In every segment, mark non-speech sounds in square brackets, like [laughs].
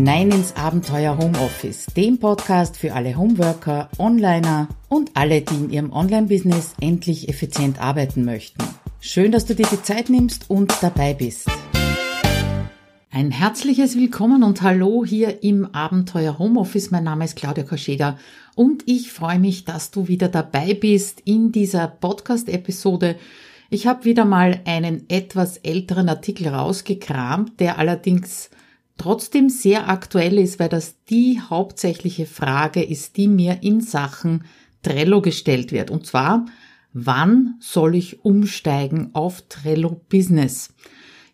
hinein ins Abenteuer Homeoffice, dem Podcast für alle Homeworker, Onliner und alle, die in ihrem Online-Business endlich effizient arbeiten möchten. Schön, dass du dir die Zeit nimmst und dabei bist. Ein herzliches Willkommen und Hallo hier im Abenteuer Homeoffice. Mein Name ist Claudia Koscheda und ich freue mich, dass du wieder dabei bist in dieser Podcast-Episode. Ich habe wieder mal einen etwas älteren Artikel rausgekramt, der allerdings trotzdem sehr aktuell ist, weil das die hauptsächliche Frage ist, die mir in Sachen Trello gestellt wird. Und zwar, wann soll ich umsteigen auf Trello Business?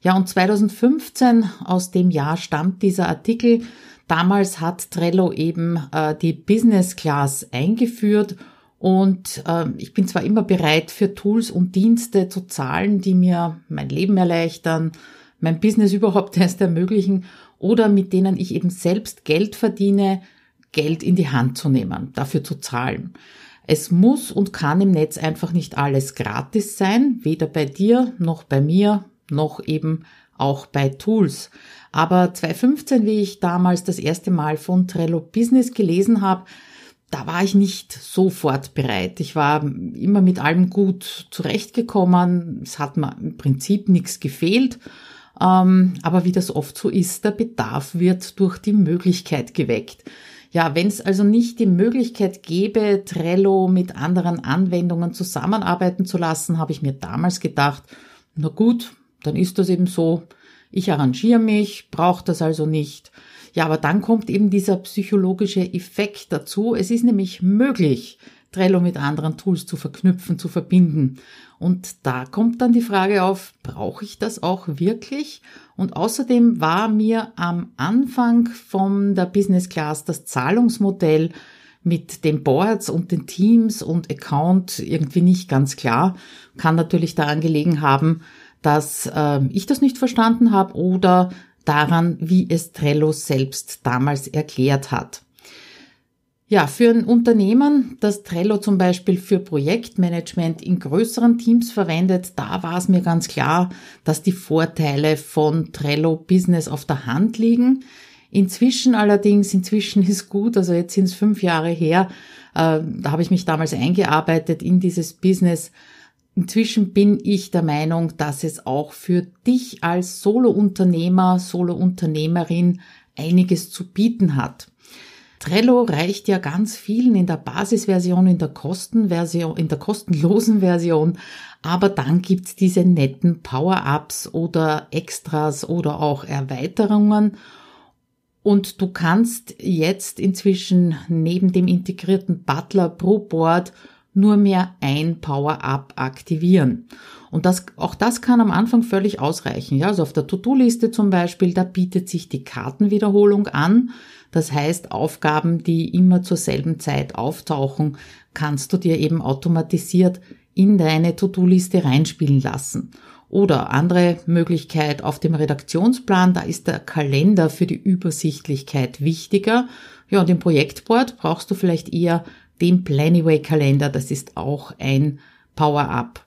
Ja, und 2015, aus dem Jahr stammt dieser Artikel. Damals hat Trello eben äh, die Business Class eingeführt und äh, ich bin zwar immer bereit, für Tools und Dienste zu zahlen, die mir mein Leben erleichtern, mein Business überhaupt [laughs] erst ermöglichen oder mit denen ich eben selbst Geld verdiene, Geld in die Hand zu nehmen, dafür zu zahlen. Es muss und kann im Netz einfach nicht alles gratis sein, weder bei dir noch bei mir noch eben auch bei Tools. Aber 2015, wie ich damals das erste Mal von Trello Business gelesen habe, da war ich nicht sofort bereit. Ich war immer mit allem gut zurechtgekommen. Es hat mir im Prinzip nichts gefehlt. Ähm, aber wie das oft so ist, der Bedarf wird durch die Möglichkeit geweckt. Ja, wenn es also nicht die Möglichkeit gäbe, Trello mit anderen Anwendungen zusammenarbeiten zu lassen, habe ich mir damals gedacht, na gut, dann ist das eben so. Ich arrangiere mich, brauche das also nicht. Ja, aber dann kommt eben dieser psychologische Effekt dazu. Es ist nämlich möglich, Trello mit anderen Tools zu verknüpfen, zu verbinden. Und da kommt dann die Frage auf, brauche ich das auch wirklich? Und außerdem war mir am Anfang von der Business Class das Zahlungsmodell mit den Boards und den Teams und Account irgendwie nicht ganz klar. Kann natürlich daran gelegen haben, dass äh, ich das nicht verstanden habe oder daran, wie es Trello selbst damals erklärt hat. Ja, für ein Unternehmen, das Trello zum Beispiel für Projektmanagement in größeren Teams verwendet, da war es mir ganz klar, dass die Vorteile von Trello Business auf der Hand liegen. Inzwischen allerdings, inzwischen ist gut, also jetzt sind es fünf Jahre her, äh, da habe ich mich damals eingearbeitet in dieses Business. Inzwischen bin ich der Meinung, dass es auch für dich als Solo-Unternehmer, Solo-Unternehmerin einiges zu bieten hat. Trello reicht ja ganz vielen in der Basisversion, in der Kostenversion, in der kostenlosen Version, aber dann gibt's diese netten Power-Ups oder Extras oder auch Erweiterungen. Und du kannst jetzt inzwischen neben dem integrierten Butler pro Board nur mehr ein Power-Up aktivieren. Und das, auch das kann am Anfang völlig ausreichen. Ja, also auf der To-Do-Liste zum Beispiel, da bietet sich die Kartenwiederholung an. Das heißt, Aufgaben, die immer zur selben Zeit auftauchen, kannst du dir eben automatisiert in deine To-Do-Liste reinspielen lassen. Oder andere Möglichkeit auf dem Redaktionsplan, da ist der Kalender für die Übersichtlichkeit wichtiger. Ja, und im Projektboard brauchst du vielleicht eher den Planyway-Kalender, das ist auch ein Power-Up.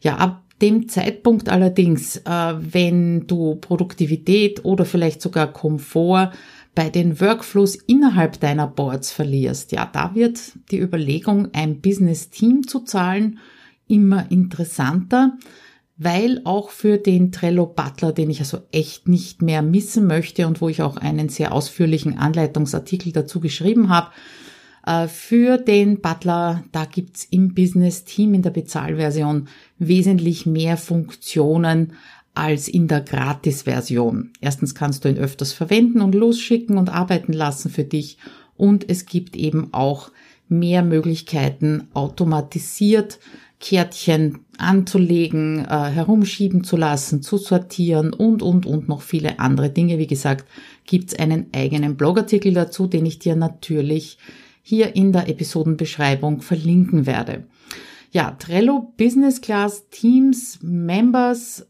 Ja, ab dem Zeitpunkt allerdings, äh, wenn du Produktivität oder vielleicht sogar Komfort bei den Workflows innerhalb deiner Boards verlierst, ja, da wird die Überlegung, ein Business-Team zu zahlen, immer interessanter, weil auch für den Trello Butler, den ich also echt nicht mehr missen möchte und wo ich auch einen sehr ausführlichen Anleitungsartikel dazu geschrieben habe, äh, für den Butler, da gibt's im Business Team in der Bezahlversion wesentlich mehr Funktionen als in der Gratis-Version. Erstens kannst du ihn öfters verwenden und losschicken und arbeiten lassen für dich. Und es gibt eben auch mehr Möglichkeiten, automatisiert Kärtchen anzulegen, äh, herumschieben zu lassen, zu sortieren und, und, und noch viele andere Dinge. Wie gesagt, gibt's einen eigenen Blogartikel dazu, den ich dir natürlich hier in der Episodenbeschreibung verlinken werde. Ja, Trello Business Class Teams Members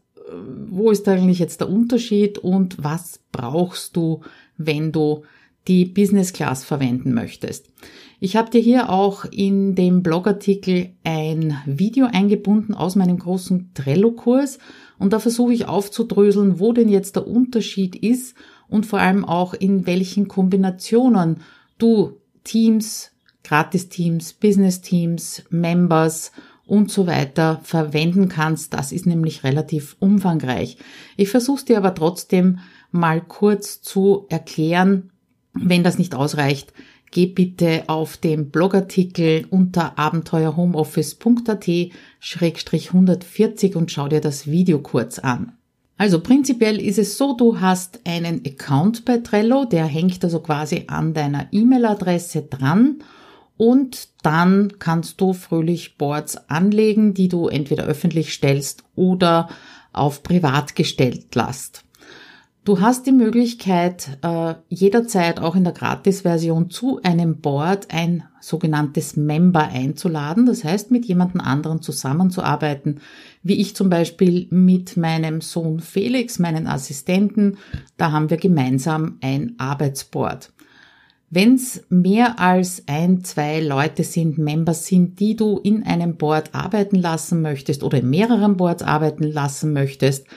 wo ist eigentlich jetzt der Unterschied und was brauchst du, wenn du die Business Class verwenden möchtest. Ich habe dir hier auch in dem Blogartikel ein Video eingebunden aus meinem großen Trello-Kurs und da versuche ich aufzudröseln, wo denn jetzt der Unterschied ist und vor allem auch in welchen Kombinationen du Teams, Gratis-Teams, Business-Teams, Members und so weiter verwenden kannst. Das ist nämlich relativ umfangreich. Ich versuche es dir aber trotzdem mal kurz zu erklären. Wenn das nicht ausreicht, geh bitte auf den Blogartikel unter abenteuerhomeoffice.at-140 und schau dir das Video kurz an. Also prinzipiell ist es so, du hast einen Account bei Trello, der hängt also quasi an deiner E-Mail-Adresse dran und dann kannst du fröhlich Boards anlegen, die du entweder öffentlich stellst oder auf privat gestellt lässt. Du hast die Möglichkeit, äh, jederzeit auch in der Gratis-Version zu einem Board ein sogenanntes Member einzuladen. Das heißt, mit jemandem anderen zusammenzuarbeiten, wie ich zum Beispiel mit meinem Sohn Felix, meinen Assistenten. Da haben wir gemeinsam ein Arbeitsboard. Wenn es mehr als ein, zwei Leute sind, Members sind, die du in einem Board arbeiten lassen möchtest oder in mehreren Boards arbeiten lassen möchtest,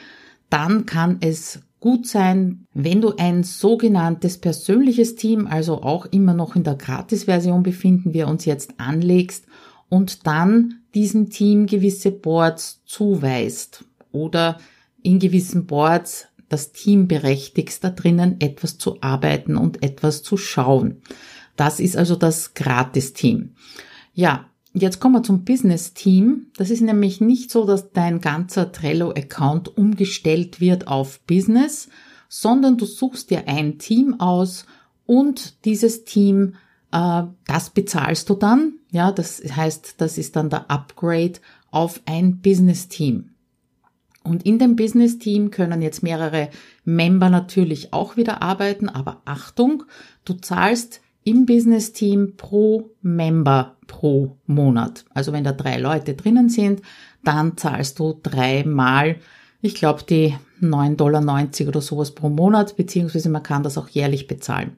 dann kann es gut sein, wenn du ein sogenanntes persönliches Team, also auch immer noch in der Gratis-Version befinden wir uns jetzt anlegst und dann diesem Team gewisse Boards zuweist oder in gewissen Boards das Team berechtigst, da drinnen etwas zu arbeiten und etwas zu schauen. Das ist also das Gratis-Team. Ja, jetzt kommen wir zum Business-Team. Das ist nämlich nicht so, dass dein ganzer Trello-Account umgestellt wird auf Business, sondern du suchst dir ein Team aus und dieses Team, äh, das bezahlst du dann. Ja, das heißt, das ist dann der Upgrade auf ein Business-Team. Und in dem Business-Team können jetzt mehrere Member natürlich auch wieder arbeiten, aber Achtung, du zahlst im Business-Team pro Member pro Monat. Also wenn da drei Leute drinnen sind, dann zahlst du dreimal, ich glaube, die 9,90 Dollar oder sowas pro Monat, beziehungsweise man kann das auch jährlich bezahlen.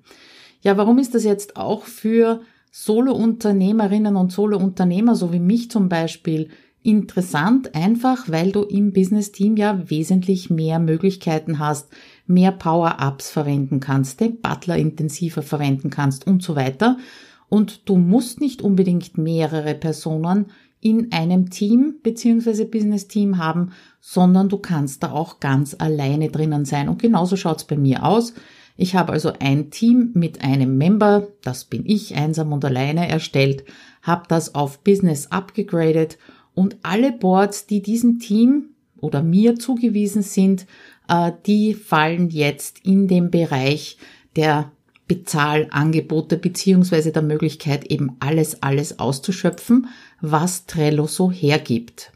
Ja, warum ist das jetzt auch für Solo-Unternehmerinnen und Solo-Unternehmer, so wie mich zum Beispiel, interessant, einfach weil du im Business-Team ja wesentlich mehr Möglichkeiten hast, mehr Power-Ups verwenden kannst, den Butler intensiver verwenden kannst und so weiter. Und du musst nicht unbedingt mehrere Personen in einem Team beziehungsweise Business-Team haben, sondern du kannst da auch ganz alleine drinnen sein. Und genauso schaut's bei mir aus. Ich habe also ein Team mit einem Member, das bin ich, einsam und alleine erstellt, habe das auf Business abgegradet und alle Boards, die diesem Team oder mir zugewiesen sind, äh, die fallen jetzt in den Bereich der Bezahlangebote beziehungsweise der Möglichkeit eben alles, alles auszuschöpfen, was Trello so hergibt.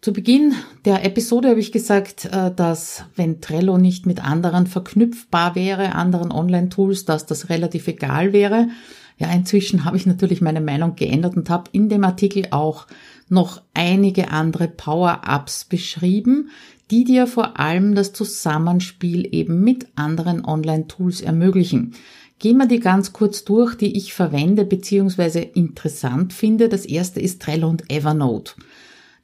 Zu Beginn der Episode habe ich gesagt, äh, dass wenn Trello nicht mit anderen verknüpfbar wäre, anderen Online-Tools, dass das relativ egal wäre. Ja, inzwischen habe ich natürlich meine Meinung geändert und habe in dem Artikel auch noch einige andere Power-Ups beschrieben, die dir vor allem das Zusammenspiel eben mit anderen Online-Tools ermöglichen. Gehen wir die ganz kurz durch, die ich verwende bzw. interessant finde. Das erste ist Trello und Evernote.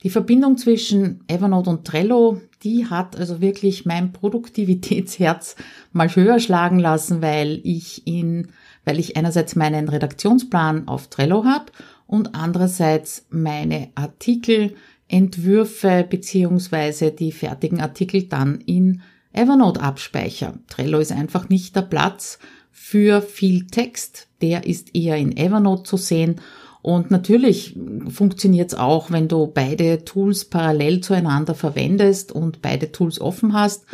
Die Verbindung zwischen Evernote und Trello, die hat also wirklich mein Produktivitätsherz mal höher schlagen lassen, weil ich in, weil ich einerseits meinen Redaktionsplan auf Trello habe und andererseits meine Artikel, Entwürfe beziehungsweise die fertigen Artikel dann in Evernote abspeicher. Trello ist einfach nicht der Platz für viel Text. Der ist eher in Evernote zu sehen. Und natürlich funktioniert es auch, wenn du beide Tools parallel zueinander verwendest und beide Tools offen hast.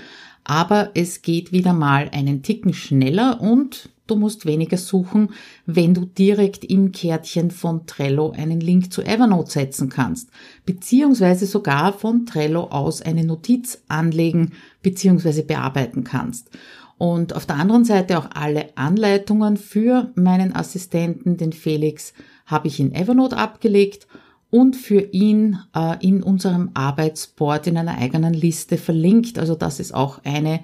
Aber es geht wieder mal einen Ticken schneller und Du musst weniger suchen, wenn du direkt im Kärtchen von Trello einen Link zu Evernote setzen kannst, beziehungsweise sogar von Trello aus eine Notiz anlegen bzw. bearbeiten kannst. Und auf der anderen Seite auch alle Anleitungen für meinen Assistenten, den Felix, habe ich in Evernote abgelegt und für ihn äh, in unserem Arbeitsboard in einer eigenen Liste verlinkt. Also das ist auch eine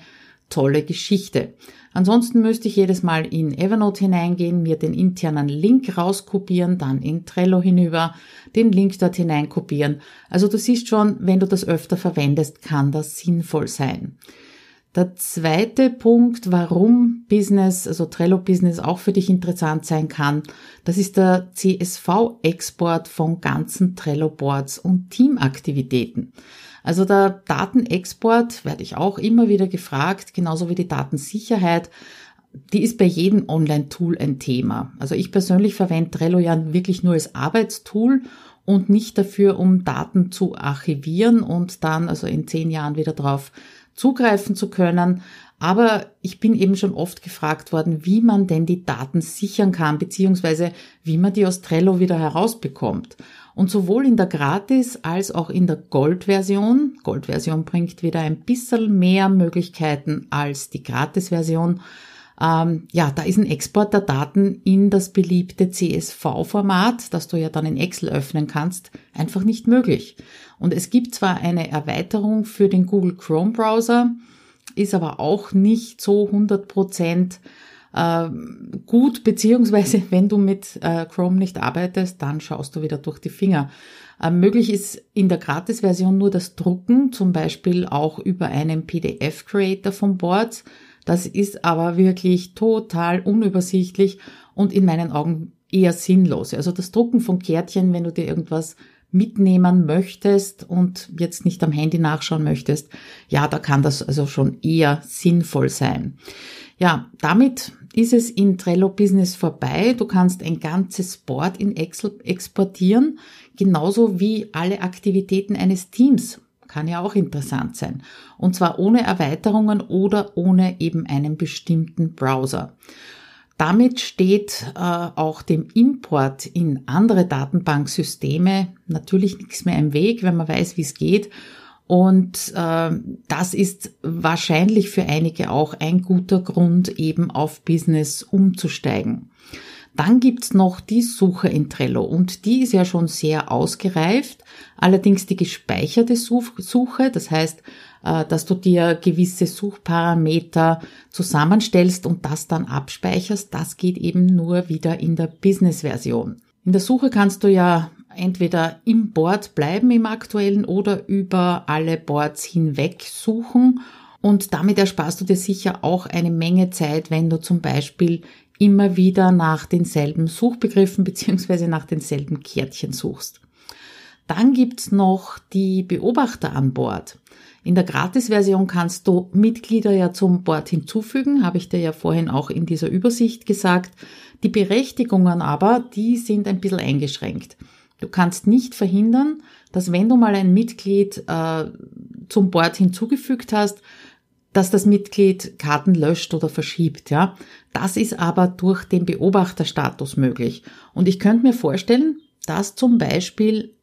tolle Geschichte. Ansonsten müsste ich jedes Mal in Evernote hineingehen, mir den internen Link rauskopieren, dann in Trello hinüber, den Link dort hineinkopieren. Also du siehst schon, wenn du das öfter verwendest, kann das sinnvoll sein. Der zweite Punkt, warum Business, also Trello Business auch für dich interessant sein kann, das ist der CSV-Export von ganzen Trello Boards und Teamaktivitäten. Also der Datenexport werde ich auch immer wieder gefragt, genauso wie die Datensicherheit. Die ist bei jedem Online-Tool ein Thema. Also ich persönlich verwende Trello ja wirklich nur als Arbeitstool und nicht dafür, um Daten zu archivieren und dann also in zehn Jahren wieder drauf zugreifen zu können. Aber ich bin eben schon oft gefragt worden, wie man denn die Daten sichern kann, beziehungsweise wie man die aus Trello wieder herausbekommt. Und sowohl in der Gratis- als auch in der Gold-Version, Gold-Version bringt wieder ein bisschen mehr Möglichkeiten als die Gratis-Version, ähm, ja, da ist ein Export der Daten in das beliebte CSV-Format, das du ja dann in Excel öffnen kannst, einfach nicht möglich. Und es gibt zwar eine Erweiterung für den Google Chrome Browser, ist aber auch nicht so 100 Prozent äh, gut, beziehungsweise [laughs] wenn du mit äh, Chrome nicht arbeitest, dann schaust du wieder durch die Finger. Äh, möglich ist in der Gratis-Version nur das Drucken, zum Beispiel auch über einen PDF-Creator von Boards. Das ist aber wirklich total unübersichtlich und in meinen Augen eher sinnlos. Also das Drucken von Kärtchen, wenn du dir irgendwas mitnehmen möchtest und jetzt nicht am Handy nachschauen möchtest, ja, da kann das also schon eher sinnvoll sein. Ja, damit ist es in Trello Business vorbei. Du kannst ein ganzes Board in Excel exportieren, genauso wie alle Aktivitäten eines Teams kann ja auch interessant sein. Und zwar ohne Erweiterungen oder ohne eben einen bestimmten Browser. Damit steht äh, auch dem Import in andere Datenbanksysteme natürlich nichts mehr im Weg, wenn man weiß, wie es geht. Und äh, das ist wahrscheinlich für einige auch ein guter Grund, eben auf Business umzusteigen. Dann gibt's noch die Suche in Trello und die ist ja schon sehr ausgereift. Allerdings die gespeicherte Suche, das heißt, äh, dass du dir gewisse Suchparameter zusammenstellst und das dann abspeicherst, das geht eben nur wieder in der Business-Version. In der Suche kannst du ja entweder im Board bleiben im aktuellen oder über alle Boards hinweg suchen und damit ersparst du dir sicher auch eine Menge Zeit, wenn du zum Beispiel immer wieder nach denselben Suchbegriffen beziehungsweise nach denselben Kärtchen suchst. Dann gibt's noch die Beobachter an Bord. In der Gratis-Version kannst du Mitglieder ja zum Board hinzufügen, habe ich dir ja vorhin auch in dieser Übersicht gesagt. Die Berechtigungen aber, die sind ein bisschen eingeschränkt. Du kannst nicht verhindern, dass wenn du mal ein Mitglied äh, zum Board hinzugefügt hast, dass das Mitglied Karten löscht oder verschiebt, ja. Das ist aber durch den Beobachterstatus möglich. Und ich könnte mir vorstellen, dass zum Beispiel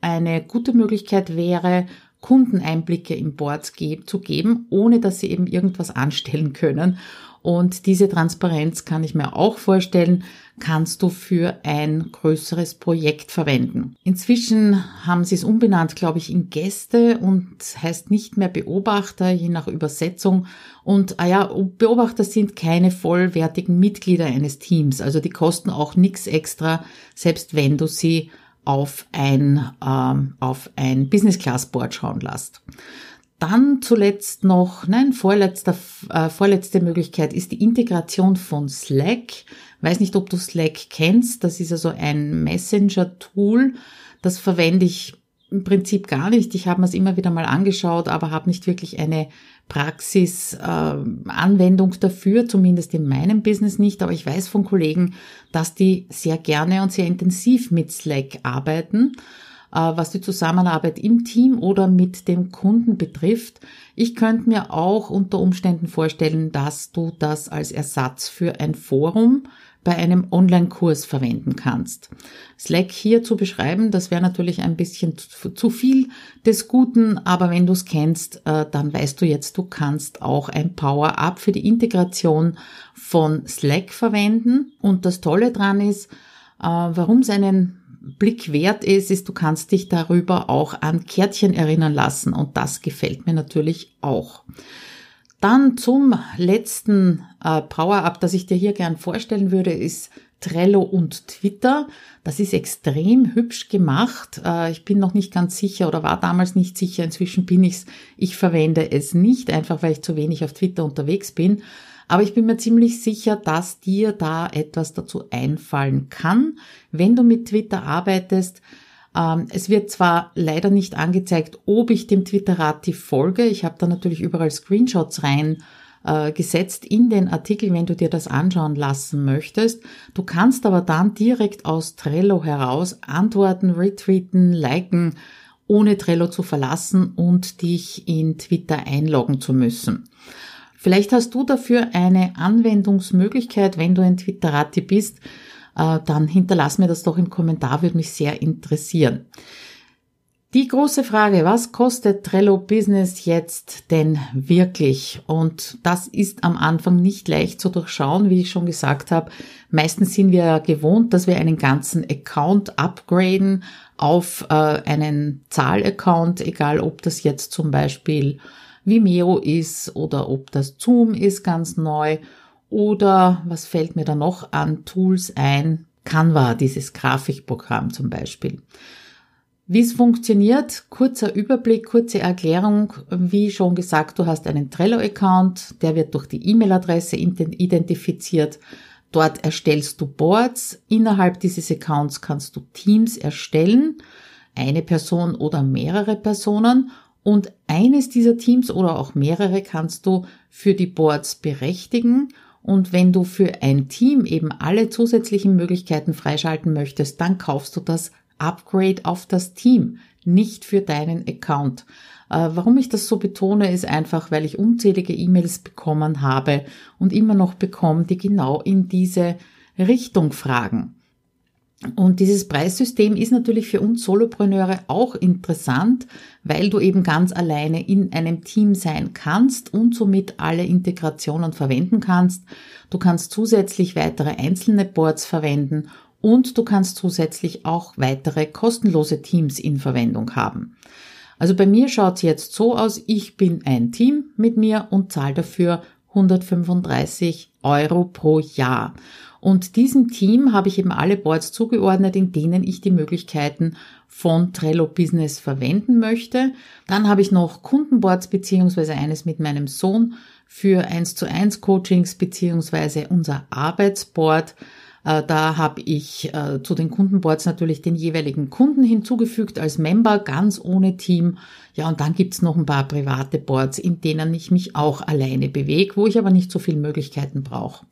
eine gute Möglichkeit wäre, Kundeneinblicke im Board zu geben, ohne dass sie eben irgendwas anstellen können. Und diese Transparenz kann ich mir auch vorstellen, kannst du für ein größeres Projekt verwenden. Inzwischen haben sie es umbenannt, glaube ich, in Gäste und heißt nicht mehr Beobachter, je nach Übersetzung. Und ah ja, Beobachter sind keine vollwertigen Mitglieder eines Teams, also die kosten auch nichts extra, selbst wenn du sie auf ein, ähm, auf ein Business Class Board schauen lässt. Dann zuletzt noch, nein, vorletzter, äh, vorletzte Möglichkeit ist die Integration von Slack. Weiß nicht, ob du Slack kennst. Das ist also ein Messenger-Tool. Das verwende ich im Prinzip gar nicht. Ich habe mir es immer wieder mal angeschaut, aber habe nicht wirklich eine Praxisanwendung äh, dafür, zumindest in meinem Business nicht. Aber ich weiß von Kollegen, dass die sehr gerne und sehr intensiv mit Slack arbeiten was die Zusammenarbeit im Team oder mit dem Kunden betrifft. Ich könnte mir auch unter Umständen vorstellen, dass du das als Ersatz für ein Forum bei einem Online-Kurs verwenden kannst. Slack hier zu beschreiben, das wäre natürlich ein bisschen zu, viel des Guten, aber wenn du es kennst, äh, dann weißt du jetzt, du kannst auch ein Power-Up für die Integration von Slack verwenden. Und das Tolle dran ist, äh, warum es einen Blick wert ist, ist, du kannst dich darüber auch an Kärtchen erinnern lassen und das gefällt mir natürlich auch. Dann zum letzten äh, Power-Up, das ich dir hier gern vorstellen würde, ist Trello und Twitter. Das ist extrem hübsch gemacht. Äh, ich bin noch nicht ganz sicher oder war damals nicht sicher. Inzwischen bin ich's. Ich verwende es nicht, einfach weil ich zu wenig auf Twitter unterwegs bin. Aber ich bin mir ziemlich sicher, dass dir da etwas dazu einfallen kann, wenn du mit Twitter arbeitest. Ähm, es wird zwar leider nicht angezeigt, ob ich dem Twitterati folge. Ich habe da natürlich überall Screenshots rein äh, gesetzt in den Artikel, wenn du dir das anschauen lassen möchtest. Du kannst aber dann direkt aus Trello heraus antworten, retweeten, liken, ohne Trello zu verlassen und dich in Twitter einloggen zu müssen. Vielleicht hast du dafür eine Anwendungsmöglichkeit, wenn du ein Twitterati bist, äh, dann hinterlass mir das doch im Kommentar, würde mich sehr interessieren. Die große Frage, was kostet Trello Business jetzt denn wirklich? Und das ist am Anfang nicht leicht zu durchschauen, wie ich schon gesagt habe. Meistens sind wir gewohnt, dass wir einen ganzen Account upgraden auf äh, einen Zahlaccount, egal ob das jetzt zum Beispiel Vimeo ist oder ob das Zoom ist ganz neu oder was fällt mir da noch an Tools ein? Canva, dieses Grafikprogramm zum Beispiel. Wie es funktioniert, kurzer Überblick, kurze Erklärung. Wie schon gesagt, du hast einen Trello-Account, der wird durch die E-Mail-Adresse identifiziert. Dort erstellst du Boards. Innerhalb dieses Accounts kannst du Teams erstellen, eine Person oder mehrere Personen. Und eines dieser Teams oder auch mehrere kannst du für die Boards berechtigen. Und wenn du für ein Team eben alle zusätzlichen Möglichkeiten freischalten möchtest, dann kaufst du das Upgrade auf das Team, nicht für deinen Account. Äh, warum ich das so betone, ist einfach, weil ich unzählige E-Mails bekommen habe und immer noch bekomme, die genau in diese Richtung fragen. Und dieses Preissystem ist natürlich für uns Solopreneure auch interessant, weil du eben ganz alleine in einem Team sein kannst und somit alle Integrationen verwenden kannst. Du kannst zusätzlich weitere einzelne Boards verwenden und du kannst zusätzlich auch weitere kostenlose Teams in Verwendung haben. Also bei mir schaut es jetzt so aus, ich bin ein Team mit mir und zahle dafür 135 Euro pro Jahr. Und diesem Team habe ich eben alle Boards zugeordnet, in denen ich die Möglichkeiten von Trello Business verwenden möchte. Dann habe ich noch Kundenboards beziehungsweise eines mit meinem Sohn für 1 zu 1 Coachings beziehungsweise unser Arbeitsboard da habe ich äh, zu den Kundenboards natürlich den jeweiligen Kunden hinzugefügt als Member, ganz ohne Team. Ja, und dann gibt's noch ein paar private Boards, in denen ich mich auch alleine bewege, wo ich aber nicht so viele Möglichkeiten brauche.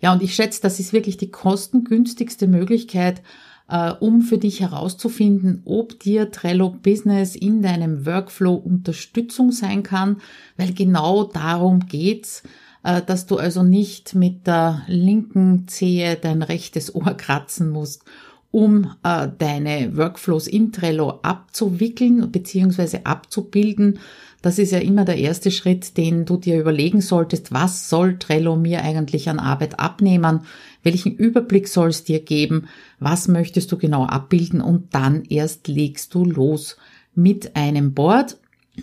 Ja, und ich schätze, das ist wirklich die kostengünstigste Möglichkeit, äh, um für dich herauszufinden, ob dir Trello Business in deinem Workflow Unterstützung sein kann, weil genau darum geht's äh, dass du also nicht mit der linken Zehe dein rechtes Ohr kratzen musst, um äh, deine Workflows in Trello abzuwickeln bzw. abzubilden. Das ist ja immer der erste Schritt, den du dir überlegen solltest. Was soll Trello mir eigentlich an Arbeit abnehmen? Welchen Überblick soll es dir geben? Was möchtest du genau abbilden? Und dann erst legst du los mit einem Board.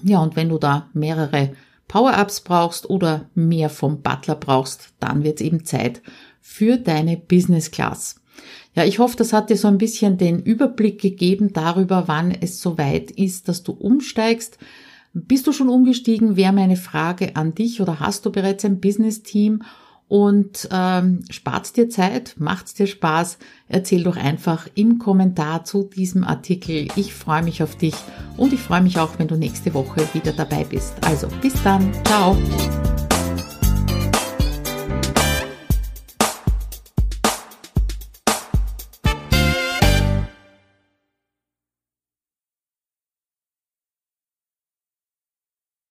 Ja, und wenn du da mehrere Power-Ups brauchst oder mehr vom Butler brauchst, dann wird es eben Zeit für deine Business Class. Ja, ich hoffe, das hat dir so ein bisschen den Überblick gegeben darüber, wann es soweit ist, dass du umsteigst. Bist du schon umgestiegen? Wäre meine Frage an dich oder hast du bereits ein Business-Team und ähm, spart dir Zeit, macht's dir Spaß, erzähl doch einfach im Kommentar zu diesem Artikel. Ich freue mich auf dich und ich freue mich auch, wenn du nächste Woche wieder dabei bist. Also bis dann, ciao.